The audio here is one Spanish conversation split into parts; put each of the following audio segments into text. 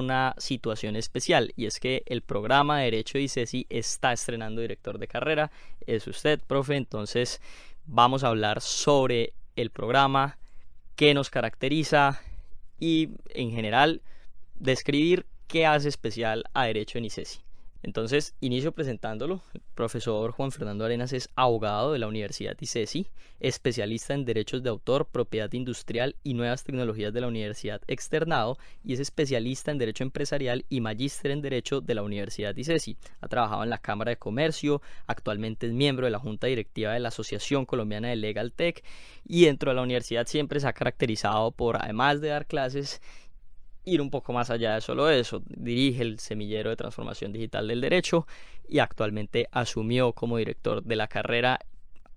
una situación especial y es que el programa de Derecho de ICESI está estrenando director de carrera. Es usted, profe, entonces vamos a hablar sobre el programa, qué nos caracteriza y en general describir qué hace especial a Derecho en ICESI. Entonces, inicio presentándolo. El profesor Juan Fernando Arenas es abogado de la Universidad ICESI, especialista en derechos de autor, propiedad industrial y nuevas tecnologías de la Universidad Externado y es especialista en derecho empresarial y magíster en derecho de la Universidad ICESI. Ha trabajado en la Cámara de Comercio, actualmente es miembro de la Junta Directiva de la Asociación Colombiana de Legal Tech y dentro de la universidad siempre se ha caracterizado por, además de dar clases, ir un poco más allá de solo eso. Dirige el semillero de transformación digital del derecho y actualmente asumió como director de la carrera,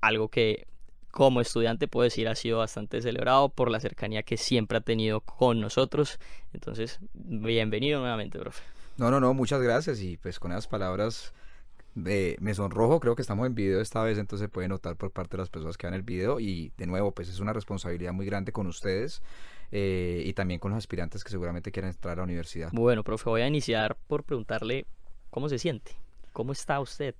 algo que como estudiante puedo decir ha sido bastante celebrado por la cercanía que siempre ha tenido con nosotros. Entonces, bienvenido nuevamente, profe. No, no, no, muchas gracias y pues con esas palabras de me sonrojo, creo que estamos en video esta vez, entonces se puede notar por parte de las personas que ven el video y de nuevo pues es una responsabilidad muy grande con ustedes eh, y también con los aspirantes que seguramente quieren entrar a la universidad. Bueno, profe, voy a iniciar por preguntarle cómo se siente, cómo está usted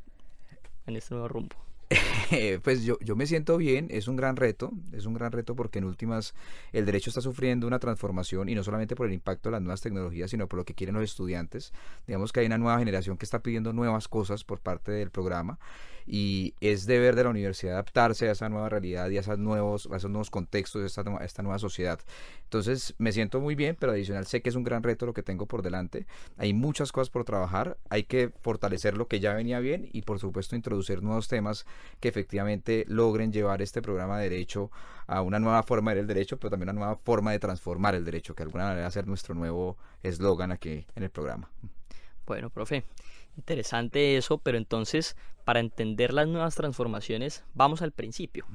en este nuevo rumbo. pues yo, yo me siento bien, es un gran reto, es un gran reto porque en últimas el derecho está sufriendo una transformación y no solamente por el impacto de las nuevas tecnologías, sino por lo que quieren los estudiantes. Digamos que hay una nueva generación que está pidiendo nuevas cosas por parte del programa y es deber de la universidad adaptarse a esa nueva realidad y a, esos nuevos, a esos nuevos contextos de esta, esta nueva sociedad. Entonces me siento muy bien, pero adicional sé que es un gran reto lo que tengo por delante. Hay muchas cosas por trabajar, hay que fortalecer lo que ya venía bien y por supuesto introducir nuevos temas que efectivamente logren llevar este programa de derecho a una nueva forma de ver el derecho, pero también una nueva forma de transformar el derecho, que de alguna manera va a ser nuestro nuevo eslogan aquí en el programa. Bueno, profe, Interesante eso, pero entonces para entender las nuevas transformaciones vamos al principio.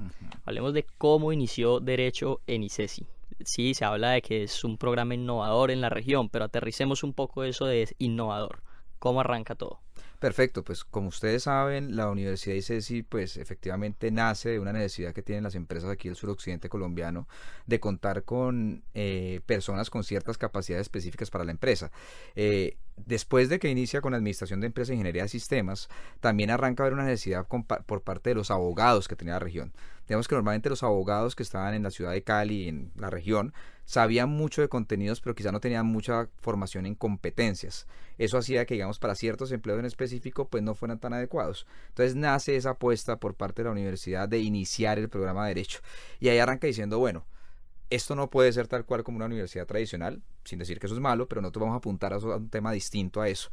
Hablemos de cómo inició Derecho en ICESI. Sí, se habla de que es un programa innovador en la región, pero aterricemos un poco eso de innovador. ¿Cómo arranca todo? Perfecto, pues como ustedes saben, la Universidad ICESI pues efectivamente nace de una necesidad que tienen las empresas aquí del suroccidente colombiano de contar con eh, personas con ciertas capacidades específicas para la empresa. Eh, después de que inicia con la Administración de Empresas e Ingeniería de Sistemas, también arranca a haber una necesidad por parte de los abogados que tenía la región. Digamos que normalmente los abogados que estaban en la ciudad de Cali, en la región, sabían mucho de contenidos, pero quizá no tenían mucha formación en competencias. Eso hacía que, digamos, para ciertos empleos en específico, pues no fueran tan adecuados. Entonces nace esa apuesta por parte de la universidad de iniciar el programa de Derecho. Y ahí arranca diciendo, bueno, esto no puede ser tal cual como una universidad tradicional, sin decir que eso es malo, pero nosotros vamos a apuntar a un tema distinto a eso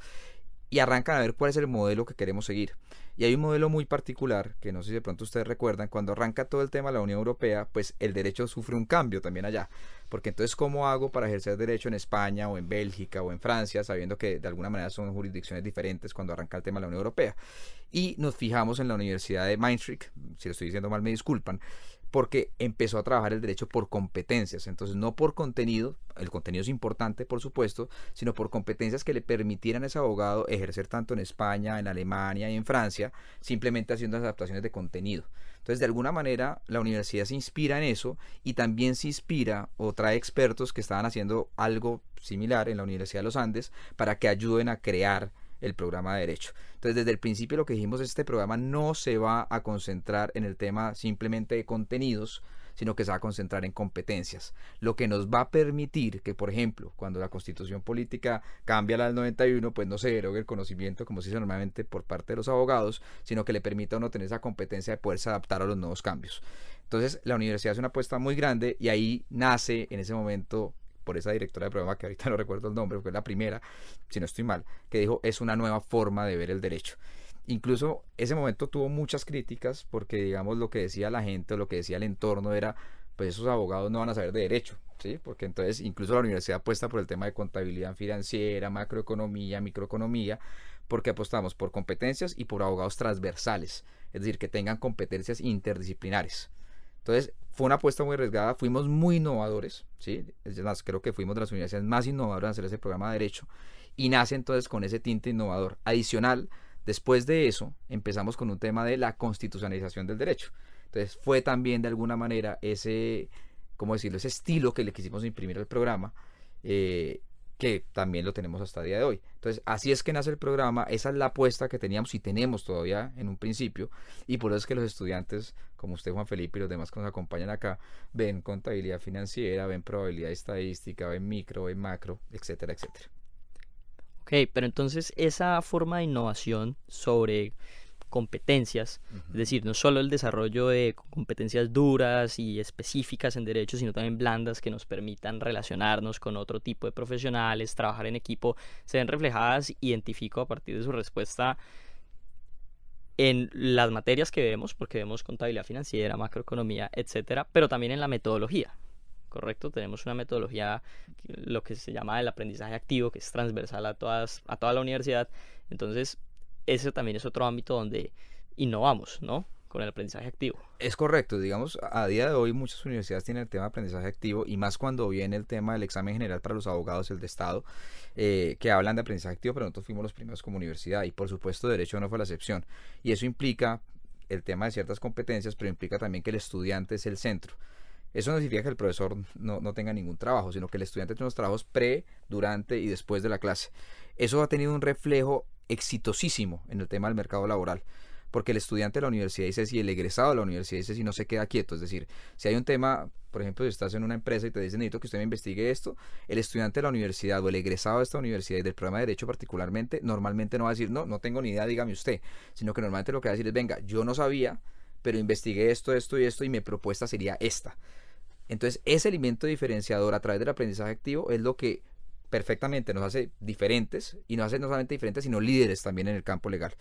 y arrancan a ver cuál es el modelo que queremos seguir. Y hay un modelo muy particular, que no sé si de pronto ustedes recuerdan, cuando arranca todo el tema de la Unión Europea, pues el derecho sufre un cambio también allá. Porque entonces, ¿cómo hago para ejercer derecho en España o en Bélgica o en Francia, sabiendo que de alguna manera son jurisdicciones diferentes cuando arranca el tema de la Unión Europea? Y nos fijamos en la Universidad de Maastricht, si lo estoy diciendo mal me disculpan, porque empezó a trabajar el derecho por competencias, entonces no por contenido, el contenido es importante por supuesto, sino por competencias que le permitieran a ese abogado ejercer tanto en España, en Alemania y en Francia, simplemente haciendo adaptaciones de contenido. Entonces, de alguna manera, la universidad se inspira en eso y también se inspira o trae expertos que estaban haciendo algo similar en la Universidad de los Andes para que ayuden a crear el programa de derecho. Entonces, desde el principio lo que dijimos es este programa no se va a concentrar en el tema simplemente de contenidos, sino que se va a concentrar en competencias, lo que nos va a permitir que, por ejemplo, cuando la constitución política cambia la del 91, pues no se derogue el conocimiento, como se dice normalmente por parte de los abogados, sino que le permita a uno tener esa competencia de poderse adaptar a los nuevos cambios. Entonces, la universidad es una apuesta muy grande y ahí nace en ese momento por esa directora de programa que ahorita no recuerdo el nombre, es la primera, si no estoy mal, que dijo es una nueva forma de ver el derecho. Incluso ese momento tuvo muchas críticas porque digamos lo que decía la gente o lo que decía el entorno era pues esos abogados no van a saber de derecho, ¿sí? Porque entonces incluso la universidad apuesta por el tema de contabilidad financiera, macroeconomía, microeconomía, porque apostamos por competencias y por abogados transversales, es decir, que tengan competencias interdisciplinares. Entonces, fue una apuesta muy arriesgada, fuimos muy innovadores, ¿sí? Más, creo que fuimos de las universidades más innovadoras en hacer ese programa de Derecho y nace entonces con ese tinte innovador. Adicional, después de eso, empezamos con un tema de la constitucionalización del derecho. Entonces, fue también de alguna manera ese, ¿cómo decirlo?, ese estilo que le quisimos imprimir al programa. Eh, que también lo tenemos hasta el día de hoy. Entonces, así es que nace el programa, esa es la apuesta que teníamos y tenemos todavía en un principio, y por eso es que los estudiantes, como usted Juan Felipe y los demás que nos acompañan acá, ven contabilidad financiera, ven probabilidad estadística, ven micro, ven macro, etcétera, etcétera. Ok, pero entonces esa forma de innovación sobre competencias, es decir, no solo el desarrollo de competencias duras y específicas en derecho, sino también blandas que nos permitan relacionarnos con otro tipo de profesionales, trabajar en equipo, se ven reflejadas, identifico a partir de su respuesta en las materias que vemos, porque vemos contabilidad financiera, macroeconomía, etcétera, pero también en la metodología. ¿Correcto? Tenemos una metodología, lo que se llama el aprendizaje activo, que es transversal a, todas, a toda la universidad. Entonces, ese también es otro ámbito donde innovamos, ¿no? Con el aprendizaje activo. Es correcto, digamos, a día de hoy muchas universidades tienen el tema de aprendizaje activo y más cuando viene el tema del examen general para los abogados, el de Estado, eh, que hablan de aprendizaje activo, pero nosotros fuimos los primeros como universidad y por supuesto Derecho no fue la excepción. Y eso implica el tema de ciertas competencias, pero implica también que el estudiante es el centro. Eso no significa que el profesor no, no, tenga ningún trabajo, sino que el estudiante tiene los trabajos pre, durante y después de la clase. Eso ha tenido un reflejo exitosísimo en el tema del mercado laboral. Porque el estudiante de la universidad dice si el egresado de la universidad dice si no se queda quieto. Es decir, si hay un tema, por ejemplo, si estás en una empresa y te dicen necesito que usted me investigue esto, el estudiante de la universidad o el egresado de esta universidad y del programa de Derecho particularmente, normalmente no va a decir no, no tengo ni idea, dígame usted. Sino que normalmente lo que va a decir es venga, yo no sabía, pero investigué esto, esto y esto y mi propuesta sería esta. Entonces, ese elemento diferenciador a través del aprendizaje activo es lo que perfectamente nos hace diferentes y nos hace no solamente diferentes, sino líderes también en el campo legal.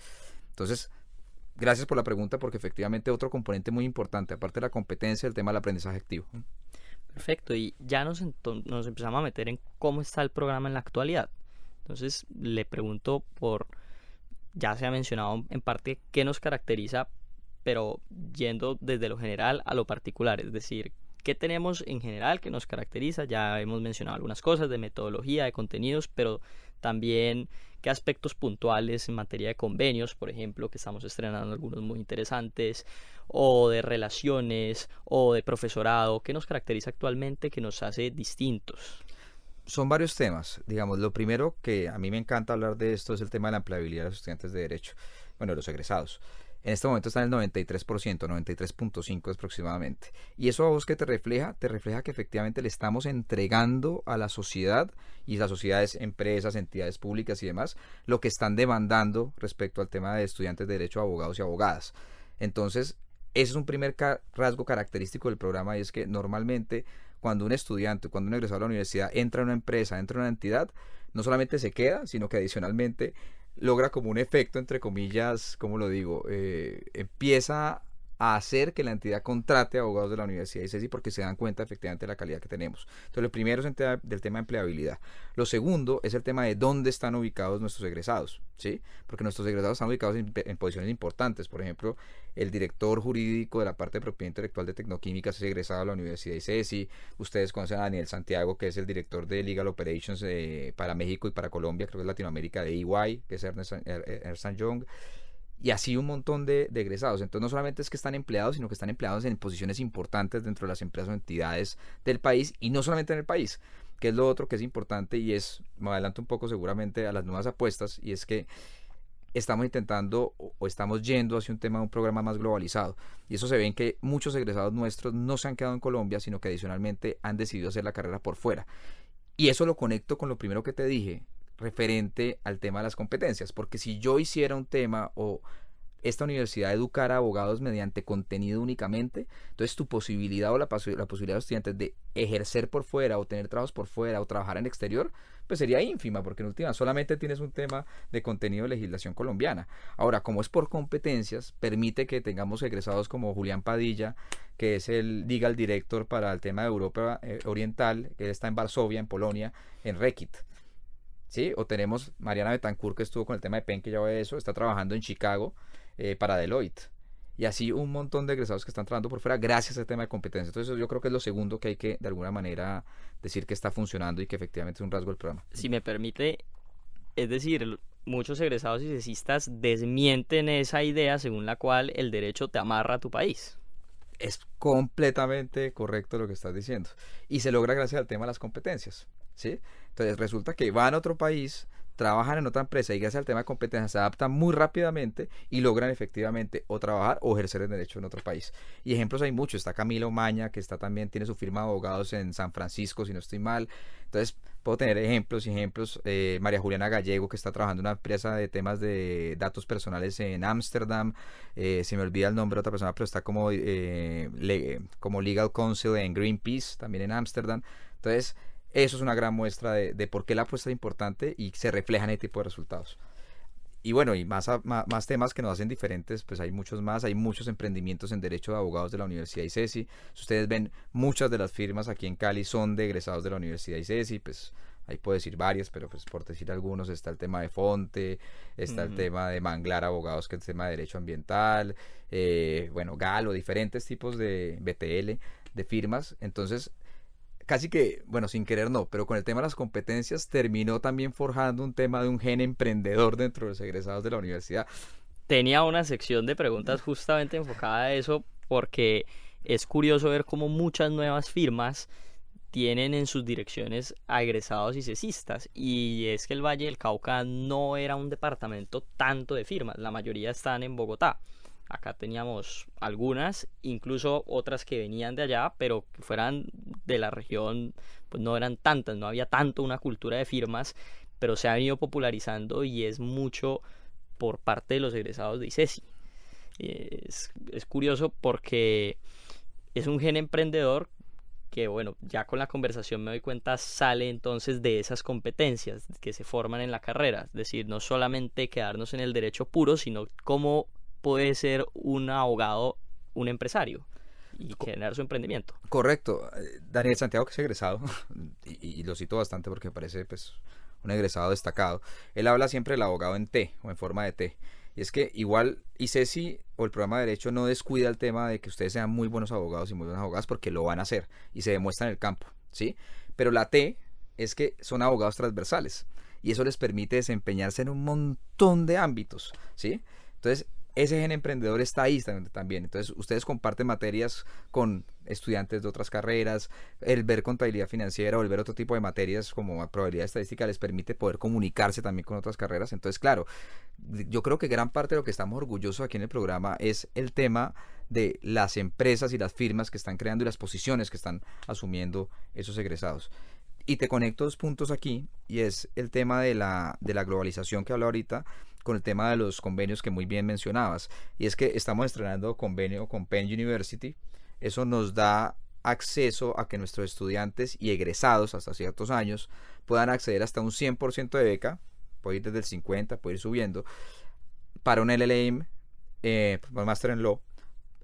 Entonces, gracias por la pregunta porque efectivamente otro componente muy importante, aparte de la competencia, el tema del aprendizaje activo. Perfecto, y ya nos, nos empezamos a meter en cómo está el programa en la actualidad. Entonces, le pregunto por, ya se ha mencionado en parte qué nos caracteriza, pero yendo desde lo general a lo particular, es decir, ¿Qué tenemos en general que nos caracteriza? Ya hemos mencionado algunas cosas de metodología, de contenidos, pero también qué aspectos puntuales en materia de convenios, por ejemplo, que estamos estrenando algunos muy interesantes, o de relaciones, o de profesorado, qué nos caracteriza actualmente que nos hace distintos. Son varios temas. Digamos, lo primero que a mí me encanta hablar de esto es el tema de la empleabilidad de los estudiantes de Derecho, bueno, de los egresados. En este momento está en el 93%, 93.5 aproximadamente. Y eso a vos que te refleja, te refleja que efectivamente le estamos entregando a la sociedad y las sociedades, empresas, entidades públicas y demás, lo que están demandando respecto al tema de estudiantes de derecho, abogados y abogadas. Entonces, ese es un primer rasgo característico del programa y es que normalmente cuando un estudiante, cuando un egresado a la universidad entra a una empresa, entra a una entidad, no solamente se queda, sino que adicionalmente logra como un efecto, entre comillas, ¿cómo lo digo? Eh, empieza a hacer que la entidad contrate abogados de la Universidad de porque se dan cuenta efectivamente de la calidad que tenemos. Entonces, lo primero es el tema del tema de empleabilidad. Lo segundo es el tema de dónde están ubicados nuestros egresados, ¿sí? Porque nuestros egresados están ubicados en, posiciones importantes. Por ejemplo, el director jurídico de la parte de propiedad intelectual de Tecnoquímica es egresado de la Universidad de CESI. Ustedes conocen a Daniel Santiago, que es el director de Legal Operations eh, para México y para Colombia, creo que es Latinoamérica de EY, que es Ernest, Ernst Young y así un montón de, egresados. Entonces no solamente es que están empleados, sino que están empleados en posiciones importantes dentro de las empresas o entidades del país y no solamente en el país, que es lo otro que es importante y es, me adelanto un poco seguramente a las nuevas apuestas, y es que estamos intentando o estamos yendo hacia un tema de un programa más globalizado. Y eso se ve en que muchos egresados nuestros no se han quedado en Colombia, sino que adicionalmente han decidido hacer la carrera por fuera. Y eso lo conecto con lo primero que te dije, referente al tema de las competencias, porque si yo hiciera un tema o esta universidad educara a abogados mediante contenido únicamente, entonces tu posibilidad o la, posibilidad de los estudiantes de ejercer por fuera o tener trabajos por fuera o trabajar en exterior, pues sería ínfima, porque en última solamente tienes un tema de contenido de legislación colombiana. Ahora, como es por competencias, permite que tengamos egresados como Julián Padilla, que es el legal director para el tema de Europa eh, Oriental, que está en Varsovia, en Polonia, en Rekit. ¿Sí? O tenemos Mariana Betancourt que estuvo con el tema de PEN, que ya ve eso, está trabajando en Chicago eh, para Deloitte. Y así un montón de egresados que están trabajando por fuera gracias a este tema de competencia. Entonces yo creo que es lo segundo que hay que de alguna manera decir que está funcionando y que efectivamente es un rasgo del programa. Si me permite, es decir, muchos egresados y cesistas desmienten esa idea según la cual el derecho te amarra a tu país. Es completamente correcto lo que estás diciendo. Y se logra gracias al tema de las competencias. ¿sí? Entonces resulta que van a otro país, trabajan en otra empresa y gracias al tema de competencia se adaptan muy rápidamente y logran efectivamente o trabajar o ejercer el derecho en otro país. Y ejemplos hay muchos. Está Camilo Maña, que está también, tiene su firma de abogados en San Francisco, si no estoy mal. Entonces, puedo tener ejemplos y ejemplos. Eh, María Juliana Gallego, que está trabajando en una empresa de temas de datos personales en Ámsterdam. Eh, se me olvida el nombre de otra persona, pero está como, eh, como Legal Counsel en Greenpeace, también en Ámsterdam. Entonces, eso es una gran muestra de, por qué la apuesta es importante y se refleja en este tipo de resultados. Y bueno, y más, más, temas que nos hacen diferentes, pues hay muchos más, hay muchos emprendimientos en derecho de abogados de la Universidad ICESI. Si ustedes ven, muchas de las firmas aquí en Cali son de egresados de la Universidad ICESI, pues ahí puedo decir varias, pero pues por decir algunos, está el tema de Fonte, está el tema de Manglar Abogados, que es el tema de derecho ambiental, eh, bueno, Galo, diferentes tipos de BTL, de firmas. Entonces, casi que, bueno, sin querer no, pero con el tema de las competencias terminó también forjando un tema de un gen emprendedor dentro de los egresados de la universidad. Tenía una sección de preguntas justamente enfocada a eso porque es curioso ver cómo muchas nuevas firmas tienen en sus direcciones egresados y cesistas y es que el Valle del Cauca no era un departamento tanto de firmas, la mayoría están en Bogotá. Acá teníamos algunas, incluso otras que venían de allá, pero que fueran de la región, pues no eran tantas, no había tanto una cultura de firmas, pero se ha venido popularizando y es mucho por parte de los egresados de ICESI. Es, es curioso porque es un gen emprendedor que bueno, ya con la conversación me doy cuenta, sale entonces de esas competencias que se forman en la carrera. Es decir, no solamente quedarnos en el derecho puro, sino cómo puede ser un abogado, un empresario y generar su emprendimiento. Correcto. Eh, Daniel Santiago, que es egresado, y, lo cito bastante porque me parece pues, un egresado destacado, él habla siempre del abogado en T o en forma de T. Y es que igual ICESI o el programa de Derecho no descuida el tema de que ustedes sean muy buenos abogados y muy buenas abogadas porque lo van a hacer y se demuestra en el campo, ¿sí? Pero la T es que son abogados transversales y eso les permite desempeñarse en un montón de ámbitos, ¿sí? Entonces, ese gen emprendedor está ahí también. Entonces, ustedes comparten materias con estudiantes de otras carreras, el ver contabilidad financiera o el ver otro tipo de materias como probabilidad estadística les permite poder comunicarse también con otras carreras. Entonces, claro, yo creo que gran parte de lo que estamos orgullosos aquí en el programa es el tema de las empresas y las firmas que están creando y las posiciones que están asumiendo esos egresados. Y te conecto dos puntos aquí, y es el tema de la, de la globalización que hablo ahorita, con el tema de los convenios que muy bien mencionabas. Y es que estamos estrenando convenio con Penn University. Eso nos da acceso a que nuestros estudiantes y egresados hasta ciertos años puedan acceder hasta un 100% de beca, puede ir desde el 50, puede ir subiendo, para un LLM, eh, Master en Law,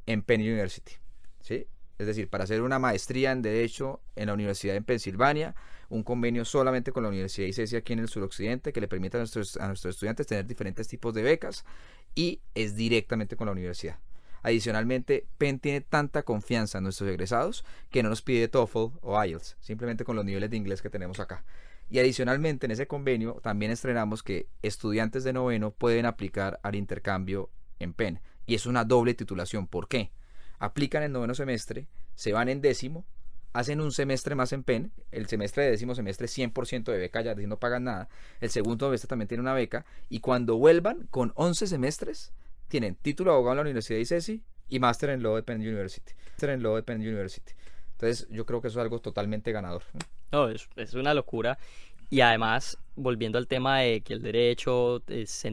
en Penn University. ¿sí? Es decir, para hacer una maestría en Derecho en la Universidad de Pensilvania, un convenio solamente con la Universidad de ICESI aquí en el suroccidente que le permita a nuestros, a nuestros estudiantes tener diferentes tipos de becas y es directamente con la universidad. Adicionalmente, Penn tiene tanta confianza en nuestros egresados que no nos pide TOEFL o IELTS, simplemente con los niveles de inglés que tenemos acá. Y adicionalmente en ese convenio también estrenamos que estudiantes de noveno pueden aplicar al intercambio en Penn. Y es una doble titulación. ¿Por qué? Aplican el noveno semestre, se van en décimo hacen un semestre más en PEN, el semestre de décimo semestre 100% de beca, ya no pagan nada, el segundo semestre también tiene una beca, y cuando vuelvan con 11 semestres, tienen título de abogado en la Universidad de ICESI y máster en Law de Penn University. En Law de Penn University. Entonces yo creo que eso es algo totalmente ganador. No, es, es una locura. Y además, volviendo al tema de que el derecho es,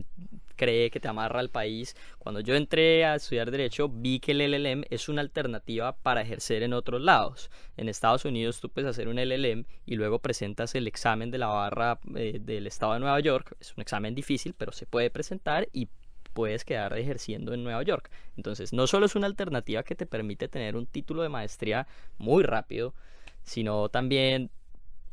cree que te amarra al país. Cuando yo entré a estudiar derecho vi que el LLM es una alternativa para ejercer en otros lados. En Estados Unidos tú puedes hacer un LLM y luego presentas el examen de la barra eh, del estado de Nueva York. Es un examen difícil, pero se puede presentar y puedes quedar ejerciendo en Nueva York. Entonces, no solo es una alternativa que te permite tener un título de maestría muy rápido, sino también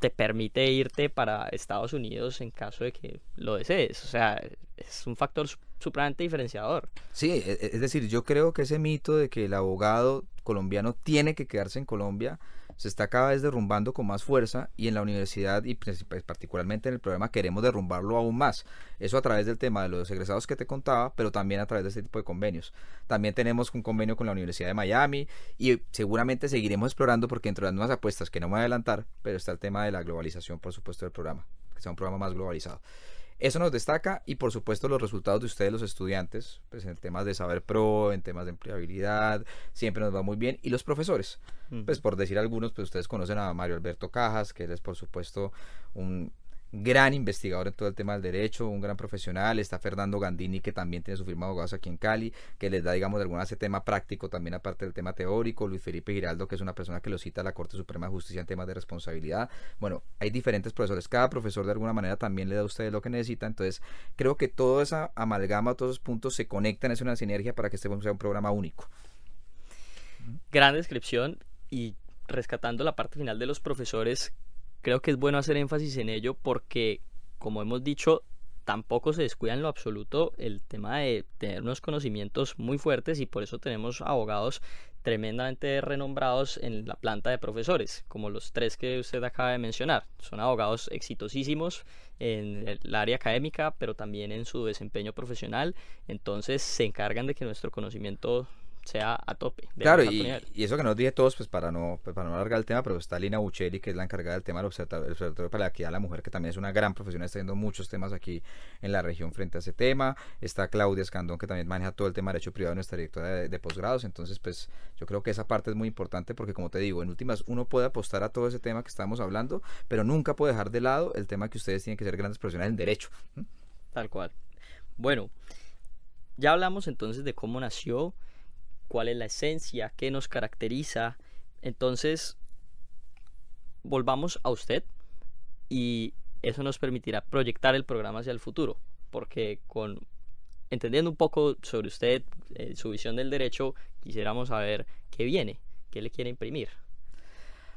te permite irte para Estados Unidos en caso de que lo desees. O sea, es un factor supremamente diferenciador. Sí, e, e, es decir, yo creo que ese mito de que el abogado colombiano tiene que quedarse en Colombia, se está cada vez derrumbando con más fuerza y en la universidad y pues, particularmente en el programa queremos derrumbarlo aún más. Eso a través del tema de los egresados que te contaba, pero también a través de este tipo de convenios. También tenemos un convenio con la Universidad de Miami y seguramente seguiremos explorando porque entre las nuevas apuestas que no me voy a adelantar, pero está el tema de la globalización, por supuesto, del programa, que sea un programa más globalizado. Eso nos destaca y por supuesto los resultados de ustedes, los estudiantes, pues en temas de saber pro, en temas de empleabilidad, siempre nos va muy bien. Y los profesores, pues por decir algunos, pues ustedes conocen a Mario Alberto Cajas, que él es por supuesto un gran investigador en todo el tema del derecho, un gran profesional. Está Fernando Gandini, que también tiene su firma de abogados aquí en Cali, que les da, digamos, de alguna ese tema práctico también aparte del tema teórico. Luis Felipe Giraldo, que es una persona que lo cita a la Corte Suprema de Justicia en temas de responsabilidad. Bueno, hay diferentes profesores. Cada profesor de alguna manera también le da a ustedes lo que necesita. Entonces, creo que toda esa amalgama, todos esos puntos se conectan, es una sinergia para que este sea un programa único. Gran descripción y rescatando la parte final de los profesores, creo que es bueno hacer énfasis en ello porque, como hemos dicho, tampoco se descuida en lo absoluto el tema de tener unos conocimientos muy fuertes y por eso tenemos abogados tremendamente renombrados en la planta de profesores, como los tres que usted acaba de mencionar. Son abogados exitosísimos en el área académica, pero también en su desempeño profesional. Entonces se encargan de que nuestro conocimiento sea a tope. Claro, y, eso que nos dije todos, pues para no, pues, para no alargar el tema, pero está Lina Bucheli, que es la encargada del tema del Observatorio, para la Equidad de la Mujer, que también es una gran profesional, está viendo muchos temas aquí en la región frente a ese tema. Está Claudia Escandón, que también maneja todo el tema de derecho privado, nuestra directora de, posgrados. Entonces, pues yo creo que esa parte es muy importante porque, como te digo, en últimas uno puede apostar a todo ese tema que estamos hablando, pero nunca puede dejar de lado el tema que ustedes tienen que ser grandes profesionales en derecho. Tal cual. Bueno, ya hablamos entonces de cómo nació cuál es la esencia, qué nos caracteriza. Entonces, volvamos a usted y eso nos permitirá proyectar el programa hacia el futuro, porque con entendiendo un poco sobre usted, eh, su visión del derecho, quisiéramos saber qué viene, qué le quiere imprimir.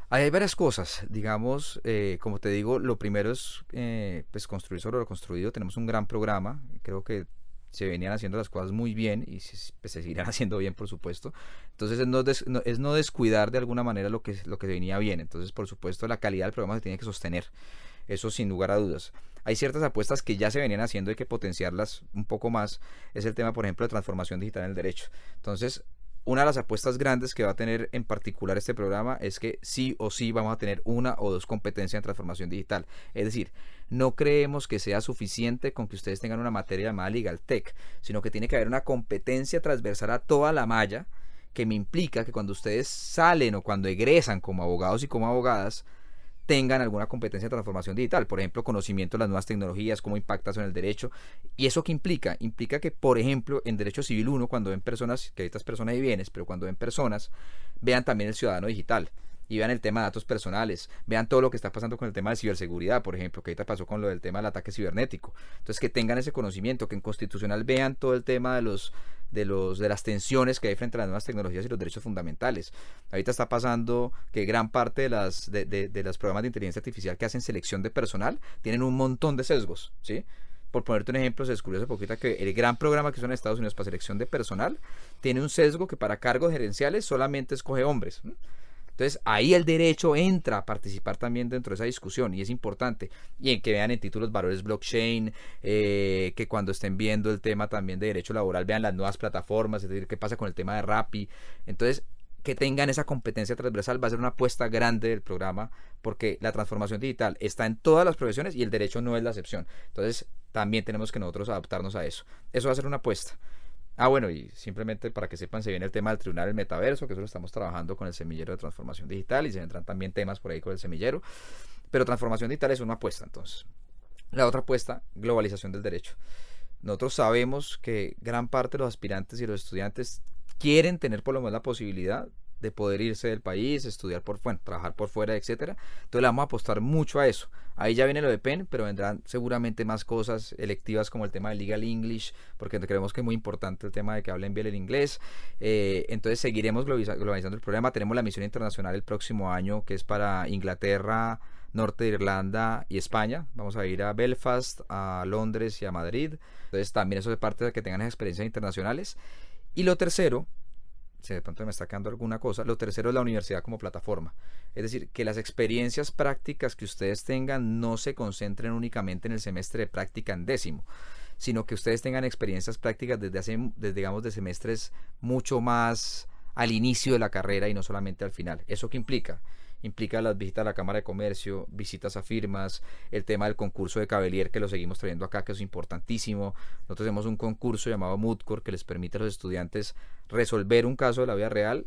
Hay varias cosas, digamos, eh, como te digo, lo primero es eh, pues construir sobre lo construido. Tenemos un gran programa, creo que se venían haciendo las cosas muy bien y se, pues, seguirán haciendo bien, por supuesto. Entonces es no, es no descuidar de alguna manera lo que, lo que venía bien. Entonces, por supuesto, la calidad del programa se tiene que sostener. Eso sin lugar a dudas. Hay ciertas apuestas que ya se venían haciendo, hay que potenciarlas un poco más. Es el tema, por ejemplo, de transformación digital en el derecho. Entonces, una de las apuestas grandes que va a tener en particular este programa es que sí o sí vamos a tener una o dos competencias en transformación digital. Es decir, no creemos que sea suficiente con que ustedes tengan una materia llamada Legal Tech, sino que tiene que haber una competencia transversal a toda la malla que me implica que cuando ustedes salen o cuando egresan como abogados y como abogadas, tengan alguna competencia de transformación digital, por ejemplo, conocimiento de las nuevas tecnologías, cómo impacta eso en el derecho. ¿Y eso qué implica? Implica que, por ejemplo, en derecho civil uno, cuando ven personas, que estas personas y bienes, pero cuando ven personas, vean también el ciudadano digital y vean el tema de datos personales, vean todo lo que está pasando con el tema de ciberseguridad, por ejemplo, que ahorita pasó con lo del tema del ataque cibernético. Entonces, que tengan ese conocimiento, que en constitucional vean todo el tema de los de los de las tensiones que hay frente a las nuevas tecnologías y los derechos fundamentales. Ahorita está pasando que gran parte de las de, de, los programas de inteligencia artificial que hacen selección de personal tienen un montón de sesgos, ¿sí? Por ponerte un ejemplo, se descubrió hace poquito que el gran programa que son en Estados Unidos para selección de personal tiene un sesgo que para cargos gerenciales solamente escoge hombres. Entonces ahí el derecho entra a participar también dentro de esa discusión y es importante. Y en que vean en títulos valores blockchain, eh, que cuando estén viendo el tema también de derecho laboral vean las nuevas plataformas, es decir, qué pasa con el tema de Rappi. Entonces que tengan esa competencia transversal va a ser una apuesta grande del programa porque la transformación digital está en todas las profesiones y el derecho no es la excepción. Entonces también tenemos que nosotros adaptarnos a eso. Eso va a ser una apuesta. Ah, bueno, y simplemente para que sepan, se viene el tema del tribunal del metaverso, que eso lo estamos trabajando con el semillero de transformación digital y se vendrán también temas por ahí con el semillero. Pero transformación digital es una apuesta, entonces. La otra apuesta, globalización del derecho. Nosotros sabemos que gran parte de los aspirantes y los estudiantes quieren tener por lo menos la posibilidad de poder irse del país, estudiar por fuera, trabajar por fuera, etcétera. Entonces le vamos a apostar mucho a eso. Ahí ya viene lo de PEN, pero vendrán seguramente más cosas electivas como el tema de Legal English, porque creemos que es muy importante el tema de que hablen bien el inglés. Eh, entonces seguiremos globalizando el programa. Tenemos la misión internacional el próximo año, que es para Inglaterra, Norte de Irlanda y España. Vamos a ir a Belfast, a Londres y a Madrid. Entonces también eso es parte de que tengan experiencias internacionales. Y lo tercero si de pronto me está quedando alguna cosa. Lo tercero es la universidad como plataforma. Es decir, que las experiencias prácticas que ustedes tengan no se concentren únicamente en el semestre de práctica en décimo, sino que ustedes tengan experiencias prácticas desde hace, desde, digamos, de semestres mucho más al inicio de la carrera y no solamente al final. ¿Eso qué implica? Implica las visitas a la Cámara de Comercio, visitas a firmas, el tema del concurso de Cabelier que lo seguimos trayendo acá, que es importantísimo. Nosotros tenemos un concurso llamado Moodcore que les permite a los estudiantes resolver un caso de la vida real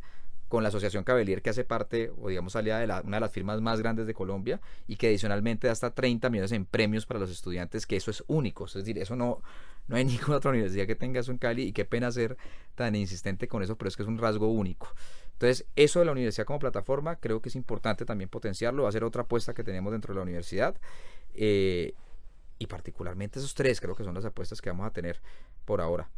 con la Asociación Cabelier que hace parte, o digamos, aliada de una de las firmas más grandes de Colombia y que adicionalmente da hasta 30 millones en premios para los estudiantes, que eso es único. Es decir, eso no, no hay ninguna otra universidad que tenga eso en Cali y qué pena ser tan insistente con eso, pero es que es un rasgo único. Entonces, eso de la universidad como plataforma creo que es importante también potenciarlo, va a ser otra apuesta que tenemos dentro de la universidad. Eh, y particularmente esos tres creo que son las apuestas que vamos a tener por ahora.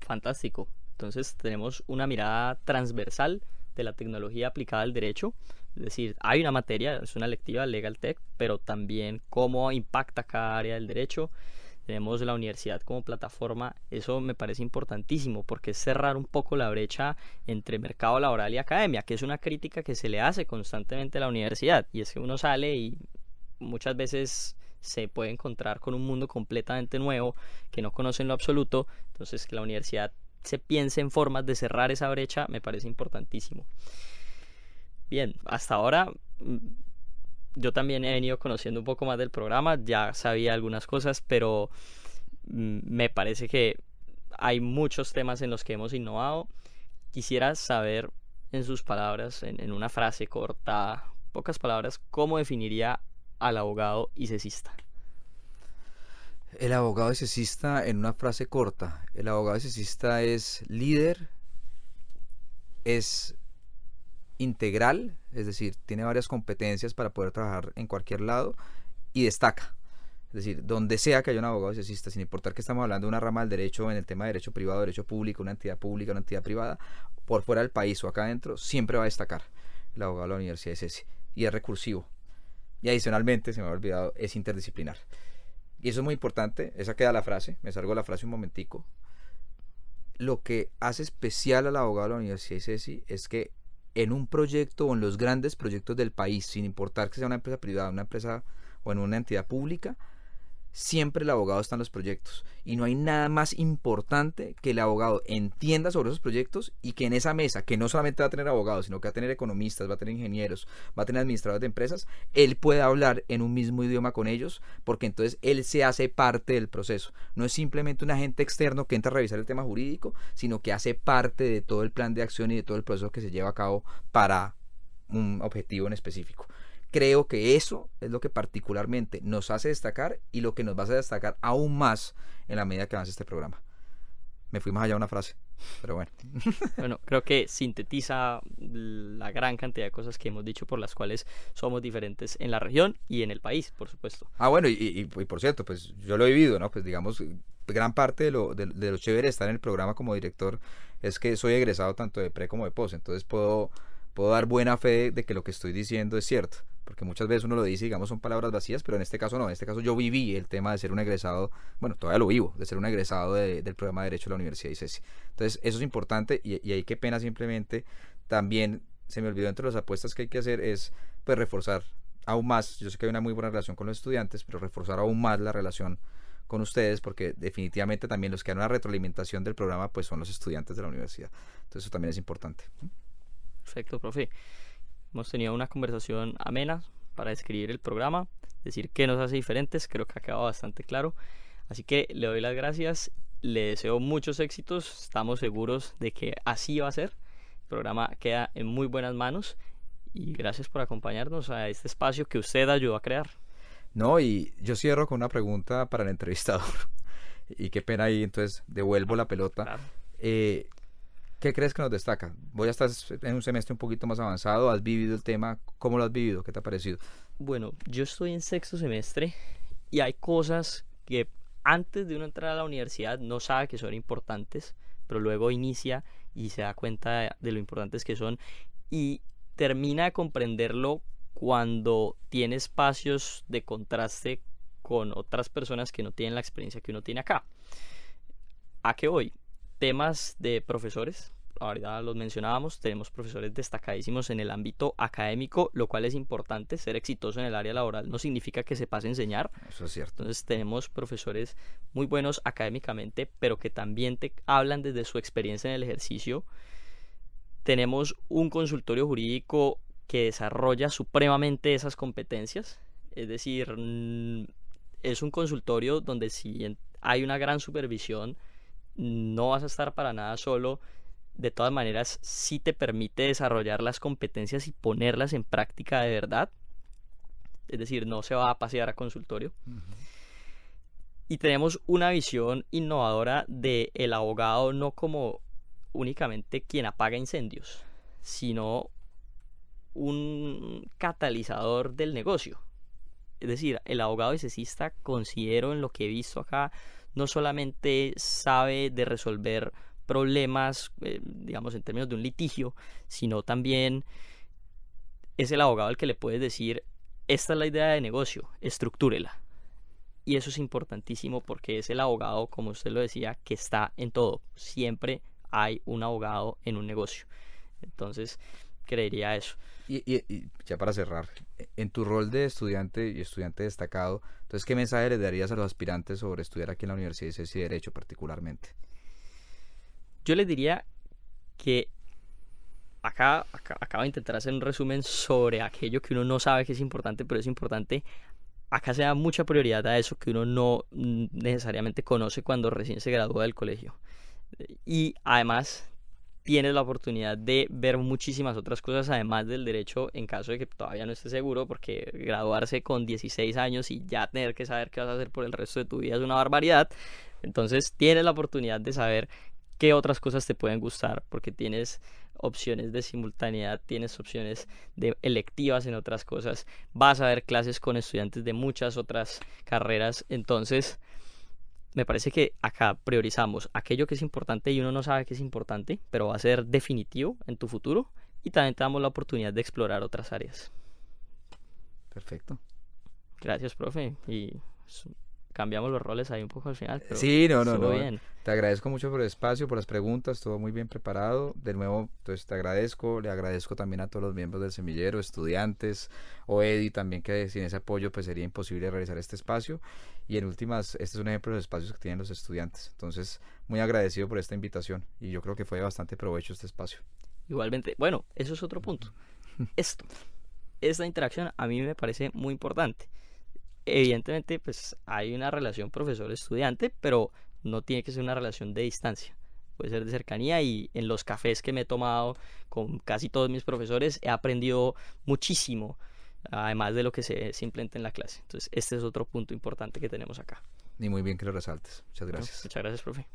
Fantástico. Entonces tenemos una mirada transversal de la tecnología aplicada al derecho. Es decir, hay una materia, es una lectiva Legal Tech, pero también cómo impacta cada área del derecho tenemos la universidad como plataforma, eso me parece importantísimo porque es cerrar un poco la brecha entre mercado laboral y academia, que es una crítica que se le hace constantemente a la universidad y es que uno sale y muchas veces se puede encontrar con un mundo completamente nuevo que no conoce en lo absoluto, entonces que la universidad se piense en formas de cerrar esa brecha me parece importantísimo. Bien, hasta ahora yo también he venido conociendo un poco más del programa, ya sabía algunas cosas, pero mm, me parece que hay muchos temas en los que hemos innovado. Quisiera saber en sus palabras, en, una frase corta, pocas palabras, cómo definiría al abogado y cesista. El abogado cesista en una frase corta. El abogado cesista es líder, es integral, es decir, tiene varias competencias para poder trabajar en cualquier lado y destaca. Es decir, donde sea que haya un abogado cesista, sin importar que estamos hablando de una rama del derecho en el tema de derecho privado, derecho público, una entidad pública, una entidad privada, por fuera del país o acá adentro, siempre va a destacar el abogado de la Universidad de CESI. Y es recursivo. Y adicionalmente, se me ha olvidado, es interdisciplinar. Y eso es muy importante, esa queda la frase, me salgo la frase un momentico. Lo que hace especial al abogado de la Universidad de CESI es que en un proyecto o en los grandes proyectos del país, sin importar que sea una empresa privada, una empresa o en una entidad pública, siempre el abogado está en los proyectos. Y no hay nada más importante que el abogado entienda sobre esos proyectos y que en esa mesa, que no solamente va a tener abogados, sino que va a tener economistas, va a tener ingenieros, va a tener administradores de empresas, él puede hablar en un mismo idioma con ellos, porque entonces él se hace parte del proceso. No es simplemente un agente externo que entra a revisar el tema jurídico, sino que hace parte de todo el plan de acción y de todo el proceso que se lleva a cabo para un objetivo en específico creo que eso es lo que particularmente nos hace destacar y lo que nos va a hacer destacar aún más en la medida que avance este programa. Me fui más allá de una frase, pero bueno. Bueno, creo que sintetiza la gran cantidad de cosas que hemos dicho por las cuales somos diferentes en la región y en el país, por supuesto. Ah, bueno, y, por cierto, pues yo lo he vivido, ¿no? Pues digamos, gran parte de lo, de, de lo chévere de estar en el programa como director es que soy egresado tanto de pre como de pos, entonces puedo, puedo dar buena fe de que lo que estoy diciendo es cierto porque muchas veces uno lo dice, digamos, son palabras vacías, pero en este caso no, en este caso yo viví el tema de ser un egresado, bueno, todavía lo vivo, de ser un egresado del programa de Derecho de la Universidad de ICESI. Entonces, eso es importante y, ahí qué pena simplemente también se me olvidó entre las apuestas que hay que hacer es pues reforzar aún más, yo sé que hay una muy buena relación con los estudiantes, pero reforzar aún más la relación con ustedes porque definitivamente también los que dan una retroalimentación del programa pues son los estudiantes de la universidad. Entonces eso también es importante. Perfecto, profe. Hemos tenido una conversación amena para describir el programa, decir qué nos hace diferentes, creo que ha quedado bastante claro. Así que le doy las gracias, le deseo muchos éxitos, estamos seguros de que así va a ser. El programa queda en muy buenas manos y gracias por acompañarnos a este espacio que usted ayudó a crear. No, y yo cierro con una pregunta para el entrevistador. y qué pena ahí, entonces devuelvo la pelota. Eh, ¿Qué crees que nos destaca? Voy a estar en un semestre un poquito más avanzado, has vivido el tema, ¿cómo lo has vivido? ¿Qué te ha parecido? Bueno, yo estoy en sexto semestre y hay cosas que antes de uno entrar a la universidad no sabe que son importantes, pero luego inicia y se da cuenta de lo importantes que son y termina de comprenderlo cuando tiene espacios de contraste con otras personas que no tienen la experiencia que uno tiene acá. ¿A qué voy? temas de profesores ahorita los mencionábamos, tenemos profesores destacadísimos en el ámbito académico, lo cual es importante. Ser exitoso en el área laboral no significa que se pase a enseñar. Eso es cierto. Entonces tenemos profesores muy buenos académicamente, pero que también te hablan desde su experiencia en el ejercicio. Tenemos un consultorio jurídico que desarrolla supremamente esas competencias. Es decir, es un consultorio donde si hay una gran supervisión, no vas a estar para nada solo. De todas maneras, sí te permite desarrollar las competencias y ponerlas en práctica de verdad. Es decir, no se va a pasear a consultorio. Y tenemos una visión innovadora del el abogado no como únicamente quien apaga incendios, sino un catalizador del negocio. Es decir, el abogado escesista considero en lo que he visto acá no solamente sabe de resolver problemas, eh, digamos, en términos de un litigio, sino también es el abogado el que le puede decir, esta es la idea de negocio, estructúrela. Y eso es importantísimo porque es el abogado, como usted lo decía, que está en todo. Siempre hay un abogado en un negocio. Entonces, creería eso. Y, ya para cerrar, en tu rol de estudiante y estudiante destacado, entonces, ¿qué mensaje le darías a los aspirantes sobre estudiar aquí en la Universidad de CECI Derecho particularmente? Yo les diría que acá, acá acabo de intentar hacer un resumen sobre aquello que uno no sabe que es importante, pero es importante. Acá se da mucha prioridad a eso que uno no necesariamente conoce cuando recién se gradúa del colegio. Y además tienes la oportunidad de ver muchísimas otras cosas además del derecho en caso de que todavía no estés seguro, porque graduarse con 16 años y ya tener que saber qué vas a hacer por el resto de tu vida es una barbaridad. Entonces tienes la oportunidad de saber qué otras cosas te pueden gustar, porque tienes opciones de simultaneidad, tienes opciones de electivas en otras cosas, vas a ver clases con estudiantes de muchas otras carreras, entonces me parece que acá priorizamos aquello que es importante y uno no sabe que es importante, pero va a ser definitivo en tu futuro y también te damos la oportunidad de explorar otras áreas. Perfecto. Gracias, profe. Y cambiamos los roles ahí un poco al final. sí, no, no, no. Te agradezco mucho por el espacio, por las preguntas, todo muy bien preparado. De nuevo, entonces te agradezco, le agradezco también a todos los miembros del semillero, estudiantes, o Eddie también, que sin ese apoyo pues sería imposible realizar este espacio. Y en últimas, este es un ejemplo de los espacios que tienen los estudiantes. Entonces, muy agradecido por esta invitación y yo creo que fue de bastante provecho este espacio. Igualmente, bueno, eso es otro punto. Esto, esta interacción a mí me parece muy importante evidentemente pues hay una relación profesor-estudiante, pero no tiene que ser una relación de distancia. Puede ser de cercanía y en los cafés que me he tomado con casi todos mis profesores he aprendido muchísimo, además de lo que se simplemente en la clase. Entonces este es otro punto importante que tenemos acá. Y muy bien que lo resaltes. Muchas gracias. muchas gracias, profe.